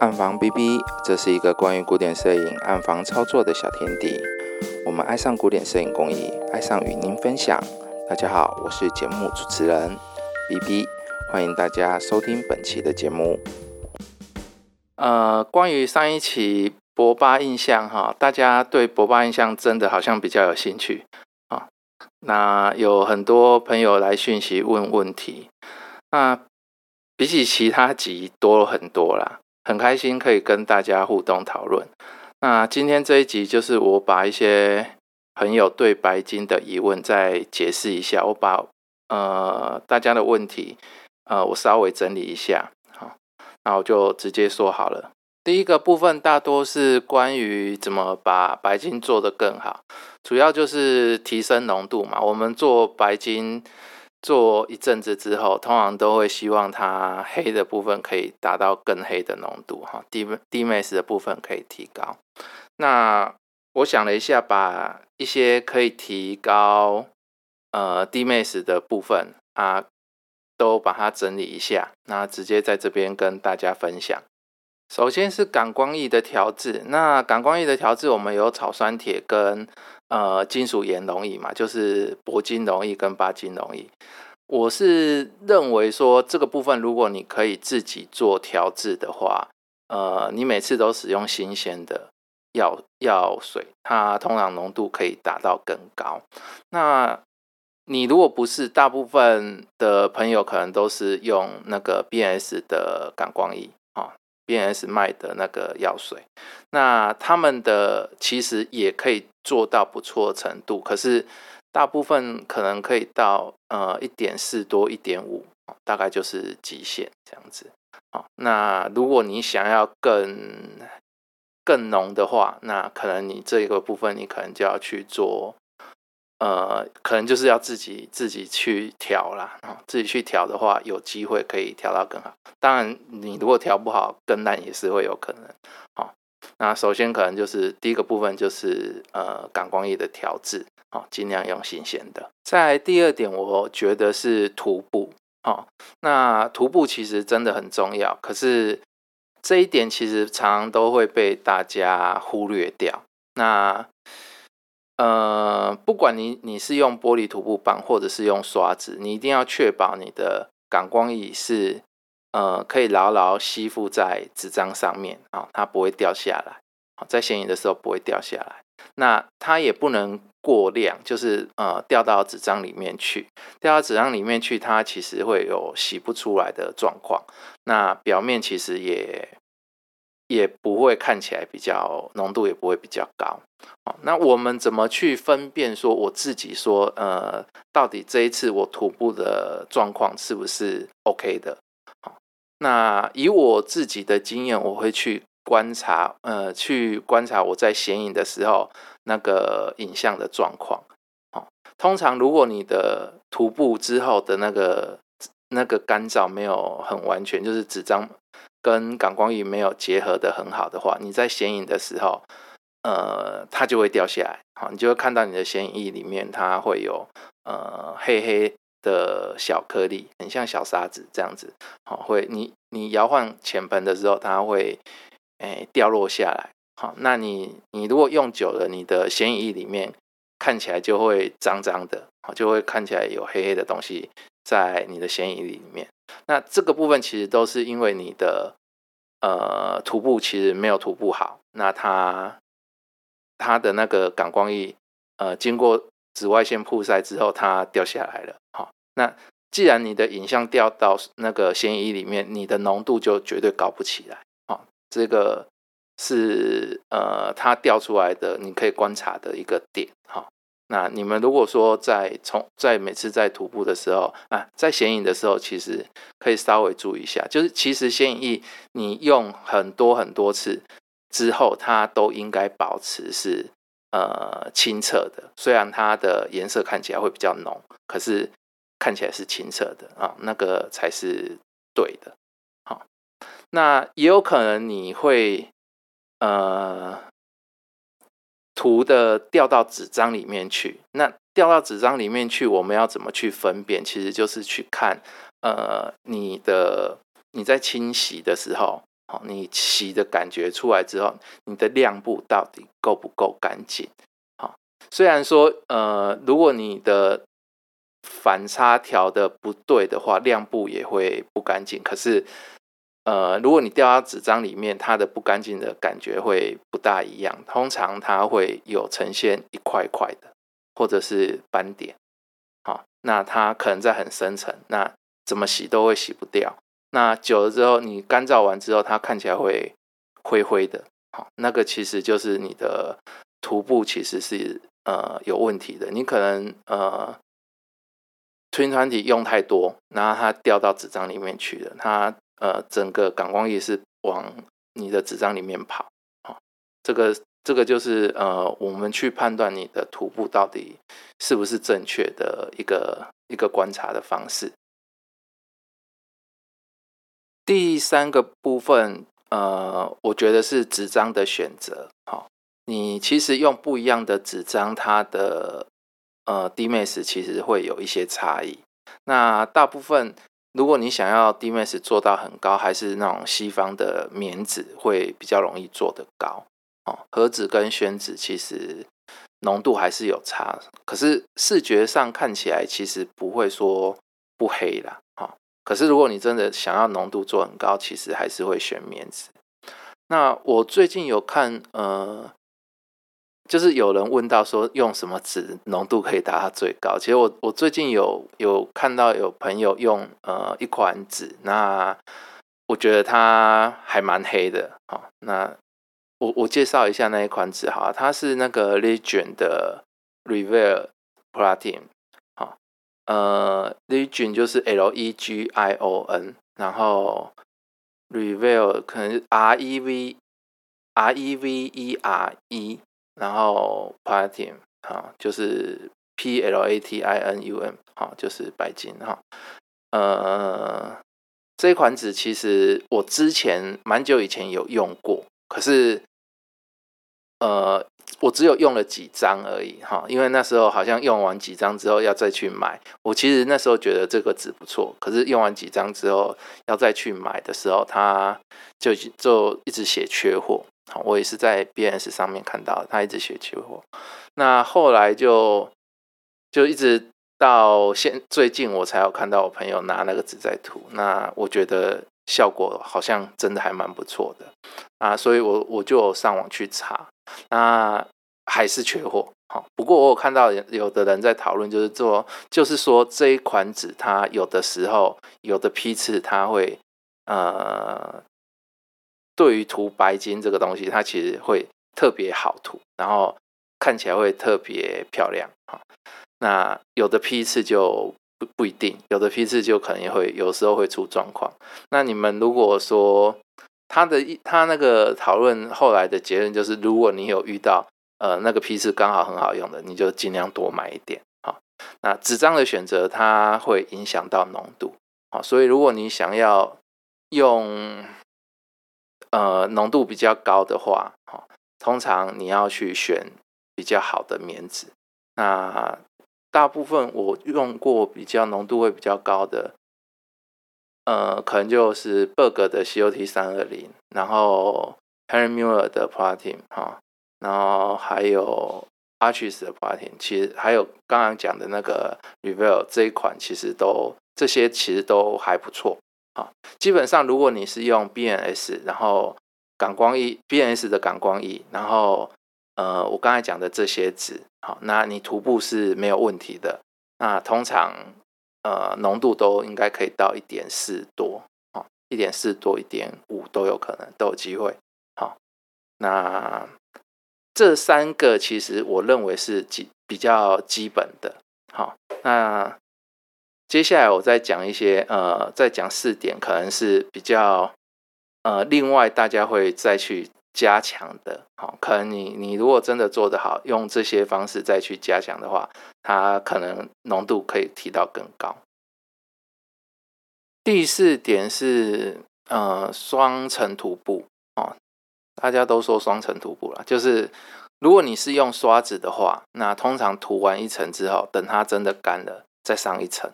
暗房 B B，这是一个关于古典摄影暗房操作的小天地。我们爱上古典摄影工艺，爱上与您分享。大家好，我是节目主持人 B B，欢迎大家收听本期的节目。呃，关于上一期博巴印象哈，大家对博巴印象真的好像比较有兴趣啊。那有很多朋友来讯息问问题，那比起其他集多了很多啦。很开心可以跟大家互动讨论。那今天这一集就是我把一些朋友对白金的疑问再解释一下。我把呃大家的问题呃我稍微整理一下，好，那我就直接说好了。第一个部分大多是关于怎么把白金做得更好，主要就是提升浓度嘛。我们做白金。做一阵子之后，通常都会希望它黑的部分可以达到更黑的浓度，哈，D D max 的部分可以提高。那我想了一下，把一些可以提高呃 D max 的部分啊，都把它整理一下，那直接在这边跟大家分享。首先是感光液的调制，那感光液的调制，我们有草酸铁跟呃金属盐溶液嘛，就是铂金溶液跟钯金溶液。我是认为说这个部分，如果你可以自己做调制的话，呃，你每次都使用新鲜的药药水，它通常浓度可以达到更高。那你如果不是，大部分的朋友可能都是用那个 B S 的感光液。BNS 卖的那个药水，那他们的其实也可以做到不错程度，可是大部分可能可以到呃一点四多一点五，大概就是极限这样子。好，那如果你想要更更浓的话，那可能你这个部分你可能就要去做。呃，可能就是要自己自己去调啦，自己去调的话，有机会可以调到更好。当然，你如果调不好，更烂也是会有可能。好，那首先可能就是第一个部分就是呃感光液的调制，哦，尽量用新鲜的。在第二点，我觉得是涂布，哦，那涂布其实真的很重要，可是这一点其实常常都会被大家忽略掉。那呃，不管你你是用玻璃涂布板或者是用刷子，你一定要确保你的感光椅是呃可以牢牢吸附在纸张上面啊，它不会掉下来。好，在显影的时候不会掉下来。那它也不能过量，就是呃掉到纸张里面去，掉到纸张里面去，它其实会有洗不出来的状况。那表面其实也。也不会看起来比较浓度也不会比较高，好，那我们怎么去分辨说我自己说呃，到底这一次我徒步的状况是不是 OK 的？好，那以我自己的经验，我会去观察，呃，去观察我在显影的时候那个影像的状况。好，通常如果你的徒步之后的那个那个干燥没有很完全，就是纸张。跟感光仪没有结合的很好的话，你在显影的时候，呃，它就会掉下来，好，你就会看到你的显影液里面它会有呃黑黑的小颗粒，很像小沙子这样子，好，会你你摇晃浅盆的时候，它会诶掉落下来，好，那你你如果用久了，你的显影液里面看起来就会脏脏的，好，就会看起来有黑黑的东西在你的显影液里面。那这个部分其实都是因为你的呃涂布其实没有涂布好，那它它的那个感光液呃经过紫外线曝晒之后，它掉下来了。好，那既然你的影像掉到那个嫌疑里面，你的浓度就绝对高不起来。好，这个是呃它掉出来的，你可以观察的一个点。好。那你们如果说在从在每次在徒步的时候啊，在显影的时候，其实可以稍微注意一下，就是其实显影液你用很多很多次之后，它都应该保持是呃清澈的。虽然它的颜色看起来会比较浓，可是看起来是清澈的啊，那个才是对的。好，那也有可能你会呃。涂的掉到纸张里面去，那掉到纸张里面去，我们要怎么去分辨？其实就是去看，呃，你的你在清洗的时候，好，你洗的感觉出来之后，你的亮部到底够不够干净？好，虽然说呃，如果你的反差调的不对的话，亮部也会不干净。可是呃，如果你掉到纸张里面，它的不干净的感觉会不大一样。通常它会有呈现一块块的，或者是斑点。好，那它可能在很深层，那怎么洗都会洗不掉。那久了之后，你干燥完之后，它看起来会灰灰的。好，那个其实就是你的涂布其实是呃有问题的。你可能呃吞团体用太多，然后它掉到纸张里面去了，它。呃，整个感光液是往你的纸张里面跑，这个这个就是呃，我们去判断你的涂布到底是不是正确的一个一个观察的方式。第三个部分，呃，我觉得是纸张的选择，好，你其实用不一样的纸张，它的呃 D M S 其实会有一些差异，那大部分。如果你想要 DMS 做到很高，还是那种西方的棉纸会比较容易做得高哦。和纸跟宣纸其实浓度还是有差，可是视觉上看起来其实不会说不黑啦。哦。可是如果你真的想要浓度做很高，其实还是会选棉纸。那我最近有看呃。就是有人问到说用什么纸浓度可以达到最高？其实我我最近有有看到有朋友用呃一款纸，那我觉得它还蛮黑的。好，那我我介绍一下那一款纸哈，它是那个 Legion 的 Reveal Platinum。好，呃，Legion 就是 L E G I O N，然后 Reveal 可能 R E V R E V E R E。然后 platinum 哈，就是 P L A T I N U M 哈，就是白金哈。呃，这款纸其实我之前蛮久以前有用过，可是呃，我只有用了几张而已哈，因为那时候好像用完几张之后要再去买。我其实那时候觉得这个纸不错，可是用完几张之后要再去买的时候，它就就一直写缺货。好，我也是在 BS 上面看到，他一直写缺货。那后来就就一直到现最近，我才有看到我朋友拿那个纸在涂。那我觉得效果好像真的还蛮不错的啊，所以我我就上网去查，那还是缺货。好，不过我有看到有的人在讨论，就是说，就是说这一款纸，它有的时候有的批次，它会呃。对于涂白金这个东西，它其实会特别好涂，然后看起来会特别漂亮啊。那有的批次就不不一定，有的批次就可能也会有时候会出状况。那你们如果说他的一他那个讨论后来的结论就是，如果你有遇到呃那个批次刚好很好用的，你就尽量多买一点啊。那纸张的选择它会影响到浓度啊，所以如果你想要用呃，浓度比较高的话，哈，通常你要去选比较好的棉纸。那大部分我用过比较浓度会比较高的，呃，可能就是 Berg 的 COT 三二零，然后 Henry Miller 的 Platinum 哈，然后还有 Arches 的 Platinum，其实还有刚刚讲的那个 Reveal 这一款，其实都这些其实都还不错。好，基本上如果你是用 BNS，然后感光仪 BNS 的感光仪，然后呃，我刚才讲的这些纸，好，那你涂布是没有问题的。那通常呃浓度都应该可以到一点四多，啊，一点四多一点五都有可能都有机会。好，那这三个其实我认为是基比较基本的。好，那。接下来我再讲一些，呃，再讲四点，可能是比较，呃，另外大家会再去加强的，好，可能你你如果真的做得好，用这些方式再去加强的话，它可能浓度可以提到更高。第四点是，呃，双层涂布，哦，大家都说双层涂布了，就是如果你是用刷子的话，那通常涂完一层之后，等它真的干了，再上一层。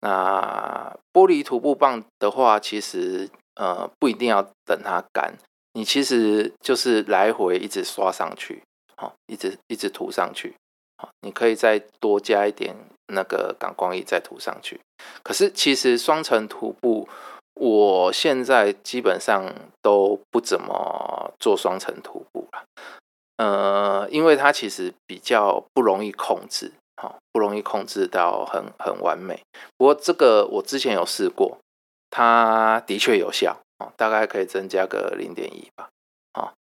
那玻璃涂布棒的话，其实呃，不一定要等它干，你其实就是来回一直刷上去，好，一直一直涂上去，好，你可以再多加一点那个感光液再涂上去。可是其实双层涂布，我现在基本上都不怎么做双层涂布了，呃，因为它其实比较不容易控制，好，不容易控制到很很完美。不过这个我之前有试过。它的确有效哦，大概可以增加个零点一吧，啊，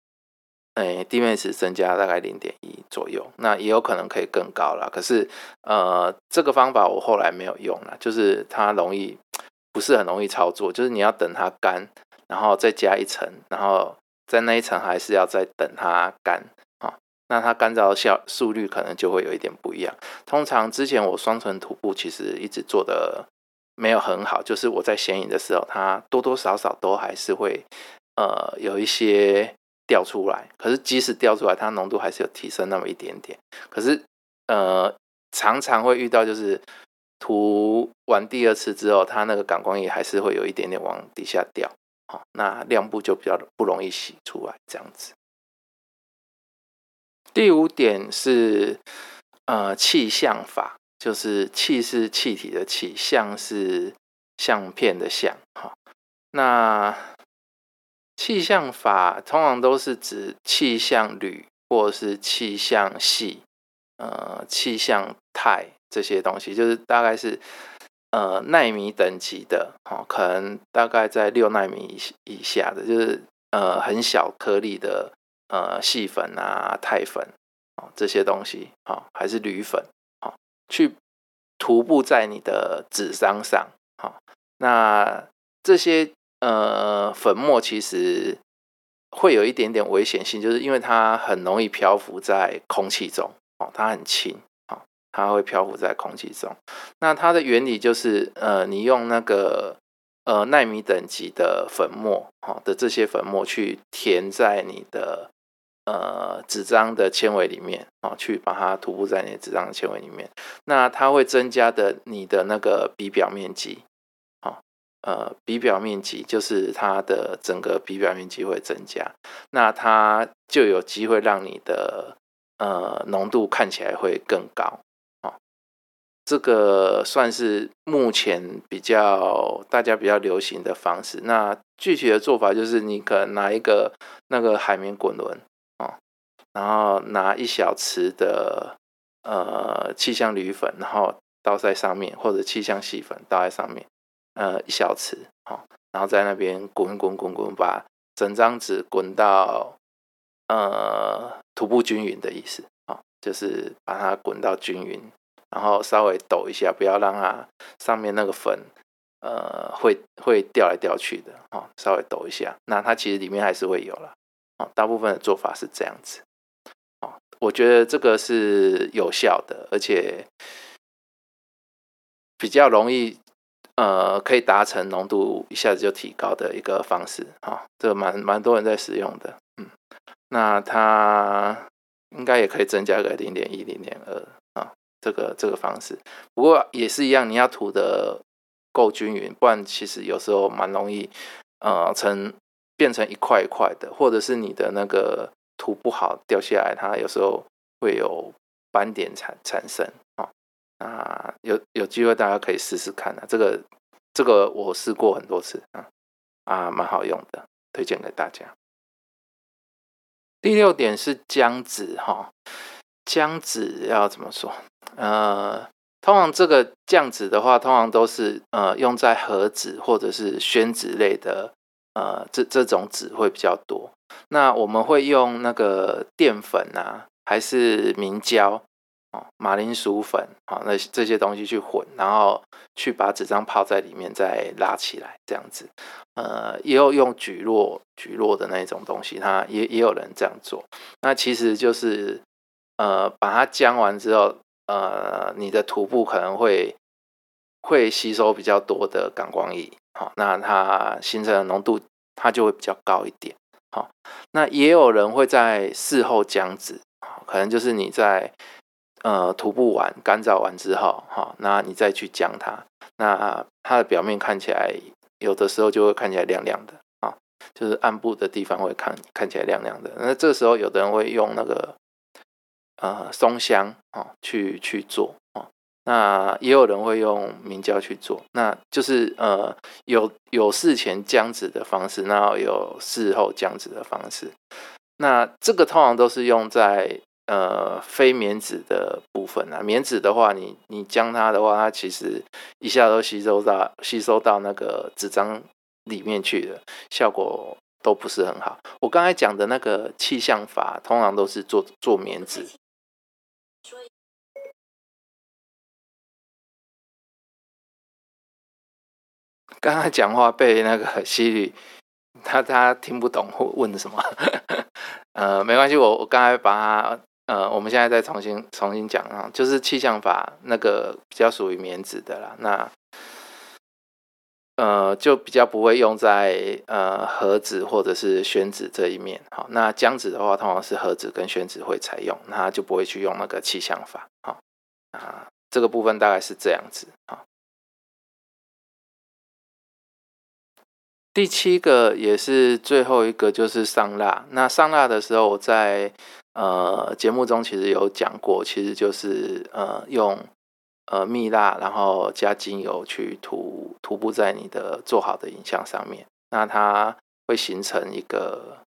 哎，地面值增加大概零点一左右，那也有可能可以更高了。可是，呃，这个方法我后来没有用了，就是它容易不是很容易操作，就是你要等它干，然后再加一层，然后在那一层还是要再等它干，那它干燥效速率可能就会有一点不一样。通常之前我双层涂布其实一直做的。没有很好，就是我在显影的时候，它多多少少都还是会，呃，有一些掉出来。可是即使掉出来，它浓度还是有提升那么一点点。可是，呃，常常会遇到，就是涂完第二次之后，它那个感光液还是会有一点点往底下掉。好，那亮部就比较不容易洗出来，这样子。第五点是，呃，气象法。就是气是气体的气，相是相片的相，哈。那气象法通常都是指气象铝或是气象系，呃，气象钛这些东西，就是大概是呃纳米等级的，哈，可能大概在六纳米以以下的，就是呃很小颗粒的呃细粉啊、钛粉啊这些东西，啊，还是铝粉。去涂布在你的纸张上，好，那这些呃粉末其实会有一点点危险性，就是因为它很容易漂浮在空气中，哦，它很轻，它会漂浮在空气中。那它的原理就是，呃，你用那个呃纳米等级的粉末，好的这些粉末去填在你的。呃，纸张的纤维里面啊，去把它涂布在你的纸张的纤维里面，那它会增加的你的那个笔表面积，好，呃，笔表面积就是它的整个笔表面积会增加，那它就有机会让你的呃浓度看起来会更高，好，这个算是目前比较大家比较流行的方式。那具体的做法就是，你可能拿一个那个海绵滚轮。然后拿一小匙的呃气象铝粉，然后倒在上面，或者气象细粉倒在上面，呃一小匙，好，然后在那边滚滚滚滚，把整张纸滚到呃涂布均匀的意思，好，就是把它滚到均匀，然后稍微抖一下，不要让它上面那个粉呃会会掉来掉去的，好，稍微抖一下，那它其实里面还是会有了，好，大部分的做法是这样子。我觉得这个是有效的，而且比较容易，呃，可以达成浓度一下子就提高的一个方式，哈，这个蛮蛮多人在使用的，嗯，那它应该也可以增加个零点一、零点二啊，这个这个方式，不过也是一样，你要涂的够均匀，不然其实有时候蛮容易，呃，成变成一块一块的，或者是你的那个。涂不好掉下来，它有时候会有斑点产产生啊。那有有机会大家可以试试看啊。这个这个我试过很多次啊啊，蛮好用的，推荐给大家。第六点是浆纸哈，浆纸要怎么说？呃，通常这个浆纸的话，通常都是呃用在盒子或者是宣纸类的呃这这种纸会比较多。那我们会用那个淀粉啊，还是明胶哦，马铃薯粉啊，那这些东西去混，然后去把纸张泡在里面，再拉起来这样子。呃，也有用橘落橘落的那种东西，它也也有人这样做。那其实就是呃，把它浆完之后，呃，你的涂布可能会会吸收比较多的感光液，好，那它形成的浓度它就会比较高一点。好，那也有人会在事后浆纸，可能就是你在呃涂布完、干燥完之后，哈，那你再去浆它，那它的表面看起来有的时候就会看起来亮亮的，啊就是暗部的地方会看看起来亮亮的。那这时候有的人会用那个呃松香哦去去做，那也有人会用明胶去做，那就是呃有有事前姜子的方式，然后有事后姜子的方式。那这个通常都是用在呃非棉纸的部分啊，棉纸的话，你你将它的话，它其实一下都吸收到吸收到那个纸张里面去了，效果都不是很好。我刚才讲的那个气象法，通常都是做做棉纸。刚才讲话被那个 西里。他他听不懂问的什么，呃，没关系，我我刚才把它，呃，我们现在再重新重新讲啊，就是气象法那个比较属于棉纸的啦，那呃就比较不会用在呃盒子或者是宣纸这一面，好，那浆纸的话，通常是盒子跟宣纸会采用，那就不会去用那个气象法，好啊，这个部分大概是这样子，好。第七个也是最后一个，就是上蜡。那上蜡的时候，我在呃节目中其实有讲过，其实就是呃用呃蜜蜡，然后加精油去涂涂布在你的做好的影像上面。那它会形成一个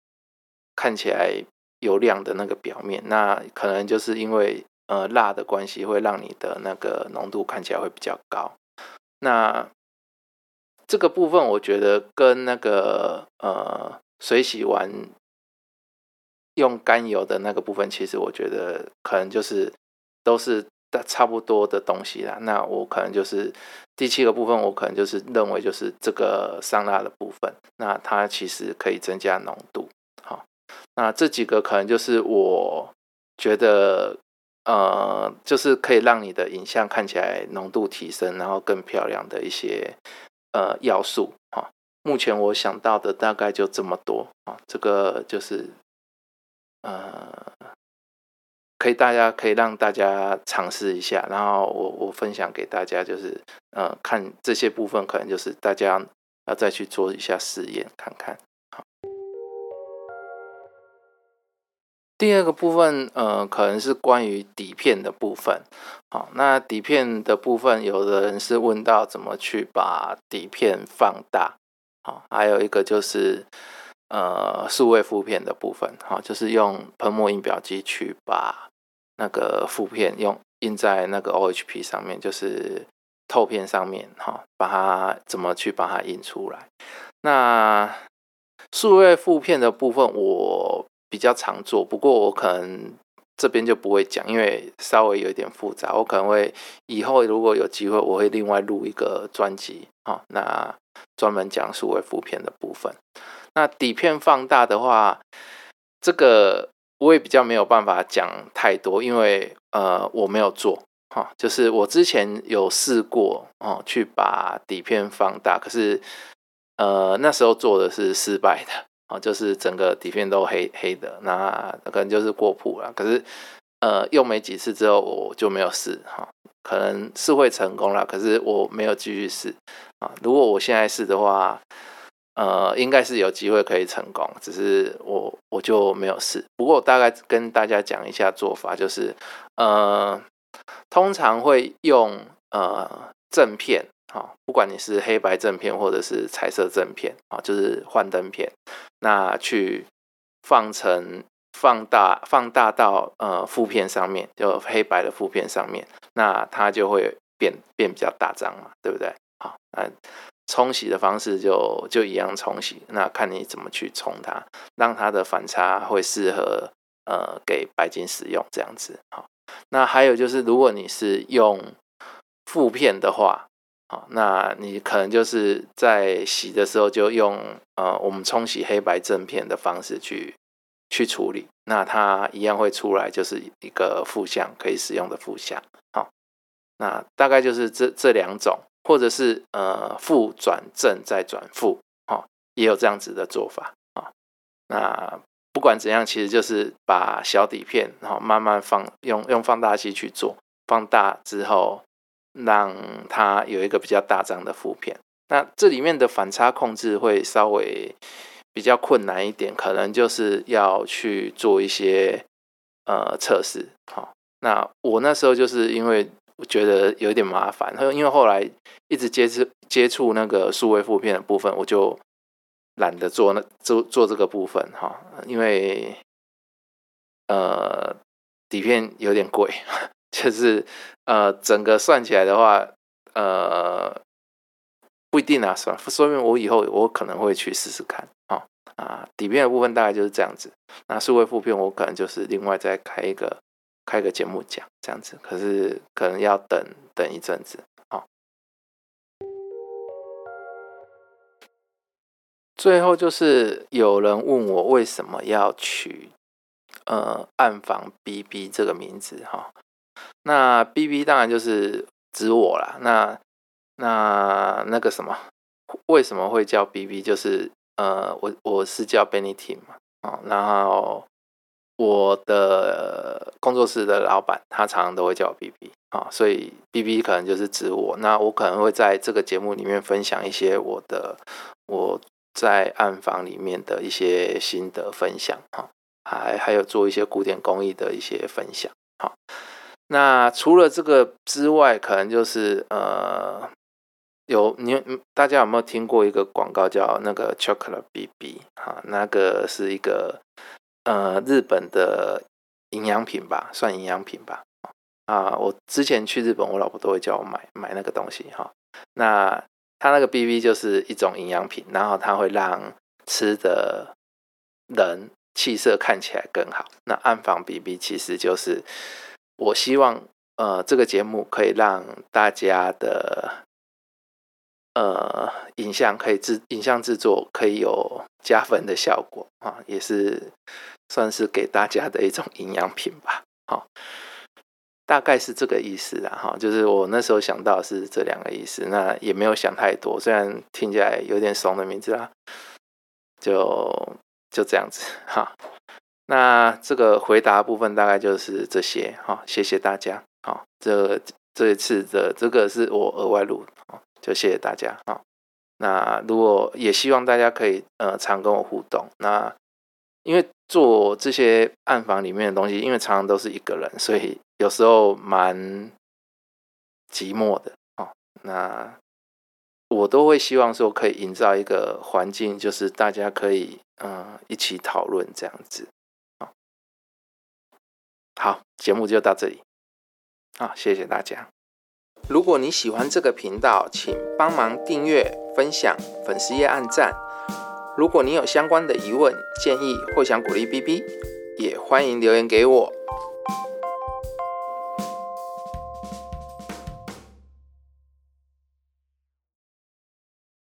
看起来油亮的那个表面。那可能就是因为呃蜡的关系，会让你的那个浓度看起来会比较高。那这个部分我觉得跟那个呃水洗完用甘油的那个部分，其实我觉得可能就是都是大差不多的东西啦。那我可能就是第七个部分，我可能就是认为就是这个桑蜡的部分，那它其实可以增加浓度。好，那这几个可能就是我觉得呃，就是可以让你的影像看起来浓度提升，然后更漂亮的一些。呃，要素哈，目前我想到的大概就这么多啊。这个就是呃，可以大家可以让大家尝试一下，然后我我分享给大家，就是呃，看这些部分，可能就是大家要再去做一下实验看看。第二个部分呃，可能是关于底片的部分。好，那底片的部分，有的人是问到怎么去把底片放大，好，还有一个就是呃数位负片的部分，好，就是用喷墨印表机去把那个负片用印在那个 OHP 上面，就是透片上面，哈，把它怎么去把它印出来？那数位负片的部分我比较常做，不过我可能。这边就不会讲，因为稍微有一点复杂。我可能会以后如果有机会，我会另外录一个专辑啊，那专门讲数位负片的部分。那底片放大的话，这个我也比较没有办法讲太多，因为呃我没有做哈，就是我之前有试过哦，去把底片放大，可是呃那时候做的是失败的。啊，就是整个底片都黑黑的，那可能就是过曝了。可是，呃，用没几次之后，我就没有试哈。可能是会成功了，可是我没有继续试啊。如果我现在试的话，呃，应该是有机会可以成功，只是我我就没有试。不过我，大概跟大家讲一下做法，就是呃，通常会用呃正片。好，不管你是黑白正片或者是彩色正片啊，就是幻灯片，那去放成放大放大到呃负片上面，就黑白的负片上面，那它就会变变比较大张嘛，对不对？好，那冲洗的方式就就一样冲洗，那看你怎么去冲它，让它的反差会适合呃给白金使用这样子。好，那还有就是如果你是用负片的话。好，那你可能就是在洗的时候就用呃我们冲洗黑白正片的方式去去处理，那它一样会出来就是一个负相可以使用的负相。好，那大概就是这这两种，或者是呃负转正再转负，好，也有这样子的做法啊。那不管怎样，其实就是把小底片然后慢慢放用用放大器去做，放大之后。让它有一个比较大张的负片，那这里面的反差控制会稍微比较困难一点，可能就是要去做一些呃测试。好，那我那时候就是因为我觉得有点麻烦，因为后来一直接触接触那个数位负片的部分，我就懒得做那做做这个部分哈，因为呃底片有点贵，就是呃整个算起来的话，呃。不一定啊，算说明我以后我可能会去试试看啊啊，底片的部分大概就是这样子。那数位副片我可能就是另外再开一个开个节目讲这样子，可是可能要等等一阵子啊。最后就是有人问我为什么要取呃暗房 BB 这个名字哈，那 BB 当然就是指我啦，那。那那个什么，为什么会叫 B B？就是呃，我我是叫 Benny Tim 嘛，啊，然后我的工作室的老板他常常都会叫我 B B 啊，所以 B B 可能就是指我。那我可能会在这个节目里面分享一些我的我在暗房里面的一些心得分享哈，还还有做一些古典工艺的一些分享好，那除了这个之外，可能就是呃。有你，大家有没有听过一个广告叫那个 Chocolate BB 哈？那个是一个呃日本的营养品吧，算营养品吧。啊，我之前去日本，我老婆都会叫我买买那个东西哈。那它那个 BB 就是一种营养品，然后它会让吃的人气色看起来更好。那暗房 BB 其实就是我希望呃这个节目可以让大家的。呃，影像可以制，影像制作可以有加分的效果啊，也是算是给大家的一种营养品吧。好，大概是这个意思啦。哈，就是我那时候想到是这两个意思，那也没有想太多，虽然听起来有点怂的名字啦，就就这样子哈。那这个回答部分大概就是这些哈，谢谢大家。好，这这一次的这个是我额外录啊。就谢谢大家啊！那如果也希望大家可以呃常跟我互动。那因为做这些暗房里面的东西，因为常常都是一个人，所以有时候蛮寂寞的哦。那我都会希望说可以营造一个环境，就是大家可以嗯一起讨论这样子。好，节目就到这里啊，谢谢大家。如果你喜欢这个频道，请帮忙订阅、分享、粉丝页按赞。如果你有相关的疑问、建议或想鼓励 B B，也欢迎留言给我。